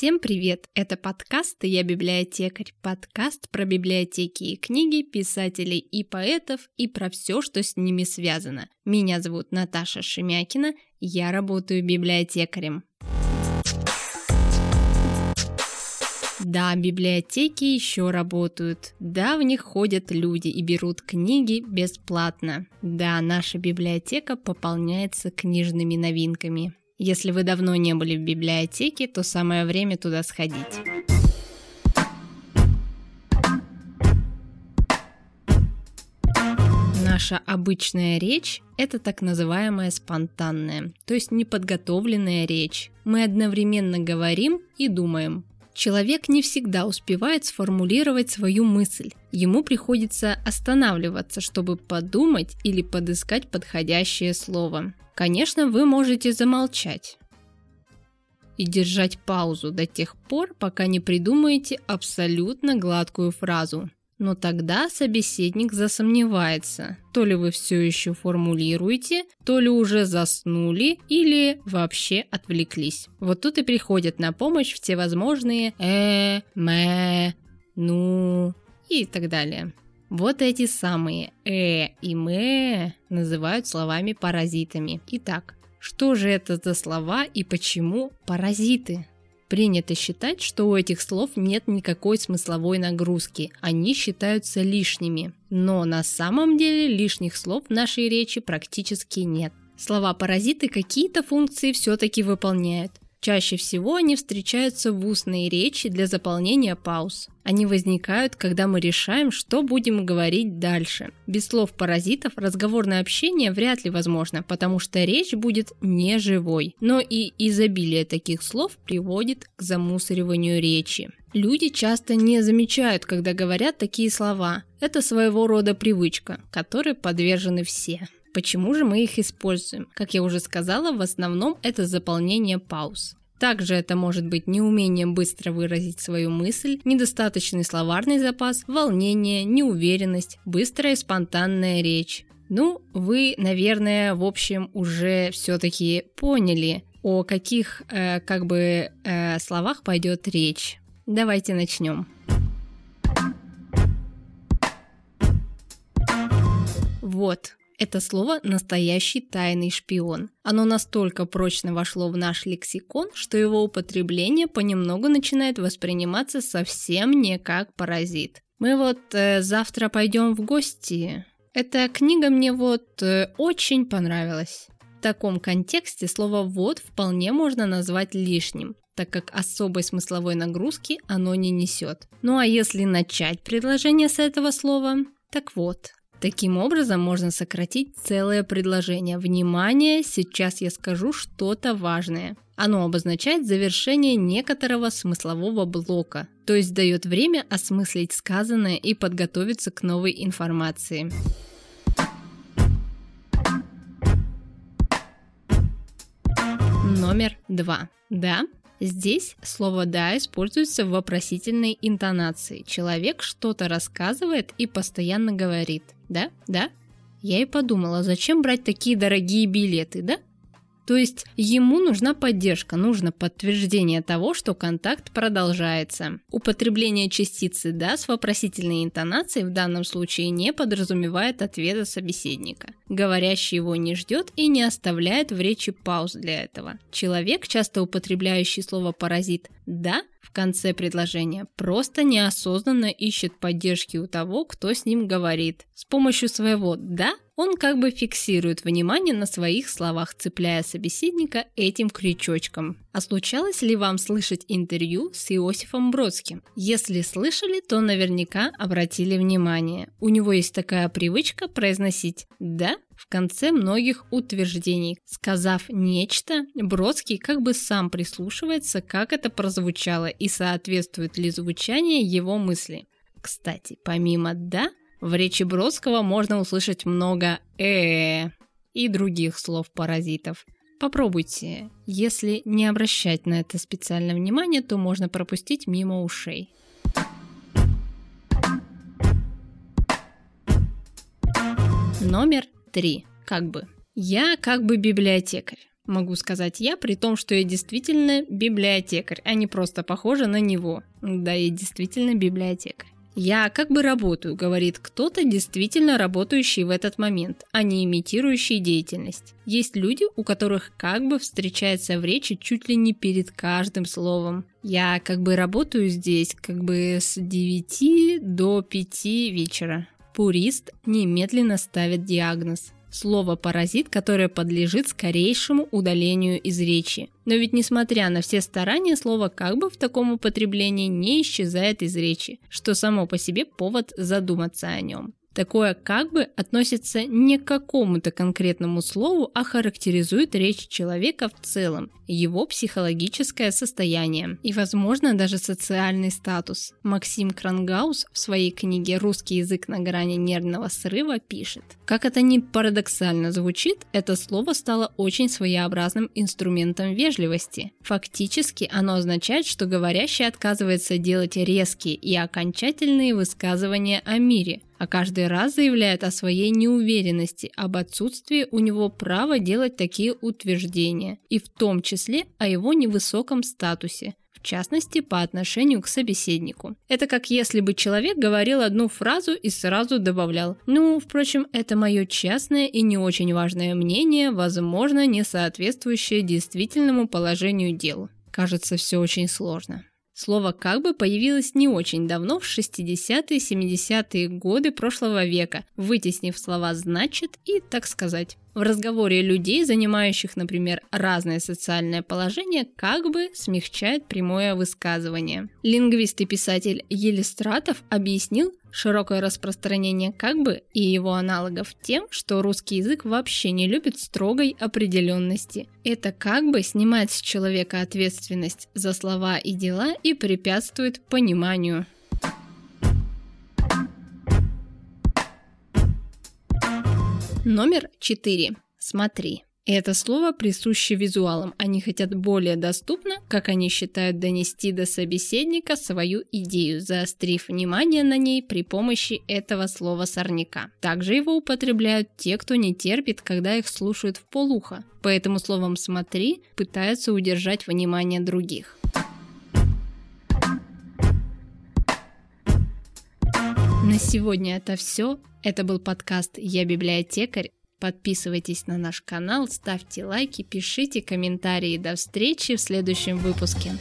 Всем привет! Это подкаст «Я библиотекарь». Подкаст про библиотеки и книги, писателей и поэтов и про все, что с ними связано. Меня зовут Наташа Шемякина, я работаю библиотекарем. Да, библиотеки еще работают. Да, в них ходят люди и берут книги бесплатно. Да, наша библиотека пополняется книжными новинками. Если вы давно не были в библиотеке, то самое время туда сходить. Наша обычная речь – это так называемая спонтанная, то есть неподготовленная речь. Мы одновременно говорим и думаем. Человек не всегда успевает сформулировать свою мысль. Ему приходится останавливаться, чтобы подумать или подыскать подходящее слово. Конечно, вы можете замолчать и держать паузу до тех пор, пока не придумаете абсолютно гладкую фразу. Но тогда собеседник засомневается, то ли вы все еще формулируете, то ли уже заснули или вообще отвлеклись. Вот тут и приходят на помощь все возможные «э», «мэ», «ну» и так далее. Вот эти самые «э» и «мэ» называют словами-паразитами. Итак, что же это за слова и почему паразиты? Принято считать, что у этих слов нет никакой смысловой нагрузки, они считаются лишними. Но на самом деле лишних слов в нашей речи практически нет. Слова-паразиты какие-то функции все-таки выполняют. Чаще всего они встречаются в устной речи для заполнения пауз. Они возникают, когда мы решаем, что будем говорить дальше. Без слов паразитов разговорное общение вряд ли возможно, потому что речь будет не живой. Но и изобилие таких слов приводит к замусориванию речи. Люди часто не замечают, когда говорят такие слова. Это своего рода привычка, которой подвержены все. Почему же мы их используем? Как я уже сказала, в основном это заполнение пауз. Также это может быть неумение быстро выразить свою мысль, недостаточный словарный запас, волнение, неуверенность, быстрая спонтанная речь. Ну, вы, наверное, в общем, уже все-таки поняли, о каких э, как бы э, словах пойдет речь. Давайте начнем. Вот, это слово «настоящий тайный шпион». Оно настолько прочно вошло в наш лексикон, что его употребление понемногу начинает восприниматься совсем не как паразит. Мы вот э, завтра пойдем в гости. Эта книга мне вот э, очень понравилась. В таком контексте слово «вот» вполне можно назвать лишним, так как особой смысловой нагрузки оно не несет. Ну а если начать предложение с этого слова, так вот, Таким образом можно сократить целое предложение. Внимание, сейчас я скажу что-то важное. Оно обозначает завершение некоторого смыслового блока, то есть дает время осмыслить сказанное и подготовиться к новой информации. Номер два. Да, Здесь слово «да» используется в вопросительной интонации. Человек что-то рассказывает и постоянно говорит «да, да». Я и подумала, зачем брать такие дорогие билеты, да? То есть ему нужна поддержка, нужно подтверждение того, что контакт продолжается. Употребление частицы «да» с вопросительной интонацией в данном случае не подразумевает ответа собеседника. Говорящий его не ждет и не оставляет в речи пауз для этого. Человек, часто употребляющий слово «паразит» «да», в конце предложения просто неосознанно ищет поддержки у того, кто с ним говорит. С помощью своего «да» он как бы фиксирует внимание на своих словах, цепляя собеседника этим крючочком. А случалось ли вам слышать интервью с Иосифом Бродским? Если слышали, то наверняка обратили внимание. У него есть такая привычка произносить «да» в конце многих утверждений. Сказав нечто, Бродский как бы сам прислушивается, как это прозвучало и соответствует ли звучание его мысли. Кстати, помимо «да», в речи Бродского можно услышать много э и других слов-паразитов. Попробуйте. Если не обращать на это специальное внимание, то можно пропустить мимо ушей. Номер три. Как бы. Я как бы библиотекарь. Могу сказать я, при том, что я действительно библиотекарь, а не просто похожа на него. Да, я действительно библиотекарь. «Я как бы работаю», — говорит кто-то, действительно работающий в этот момент, а не имитирующий деятельность. Есть люди, у которых как бы встречается в речи чуть ли не перед каждым словом. «Я как бы работаю здесь как бы с 9 до 5 вечера». Пурист немедленно ставит диагноз. Слово «паразит», которое подлежит скорейшему удалению из речи. Но ведь несмотря на все старания, слово «как бы» в таком употреблении не исчезает из речи, что само по себе повод задуматься о нем. Такое как бы относится не к какому-то конкретному слову, а характеризует речь человека в целом, его психологическое состояние и, возможно, даже социальный статус. Максим Крангаус в своей книге «Русский язык на грани нервного срыва» пишет. Как это ни парадоксально звучит, это слово стало очень своеобразным инструментом вежливости. Фактически оно означает, что говорящий отказывается делать резкие и окончательные высказывания о мире – а каждый раз заявляет о своей неуверенности, об отсутствии у него права делать такие утверждения, и в том числе о его невысоком статусе, в частности по отношению к собеседнику. Это как если бы человек говорил одну фразу и сразу добавлял «Ну, впрочем, это мое частное и не очень важное мнение, возможно, не соответствующее действительному положению дел». Кажется, все очень сложно. Слово «как бы» появилось не очень давно, в 60-70-е годы прошлого века, вытеснив слова «значит» и «так сказать». В разговоре людей, занимающих, например, разное социальное положение, как бы смягчает прямое высказывание. Лингвист и писатель Елистратов объяснил широкое распространение как бы и его аналогов тем, что русский язык вообще не любит строгой определенности. Это как бы снимает с человека ответственность за слова и дела и препятствует пониманию. Номер 4. Смотри. Это слово присуще визуалам. Они хотят более доступно, как они считают, донести до собеседника свою идею, заострив внимание на ней при помощи этого слова сорняка. Также его употребляют те, кто не терпит, когда их слушают в полухо. Поэтому словом «смотри» пытаются удержать внимание других. Сегодня это все. Это был подкаст «Я библиотекарь». Подписывайтесь на наш канал, ставьте лайки, пишите комментарии. До встречи в следующем выпуске.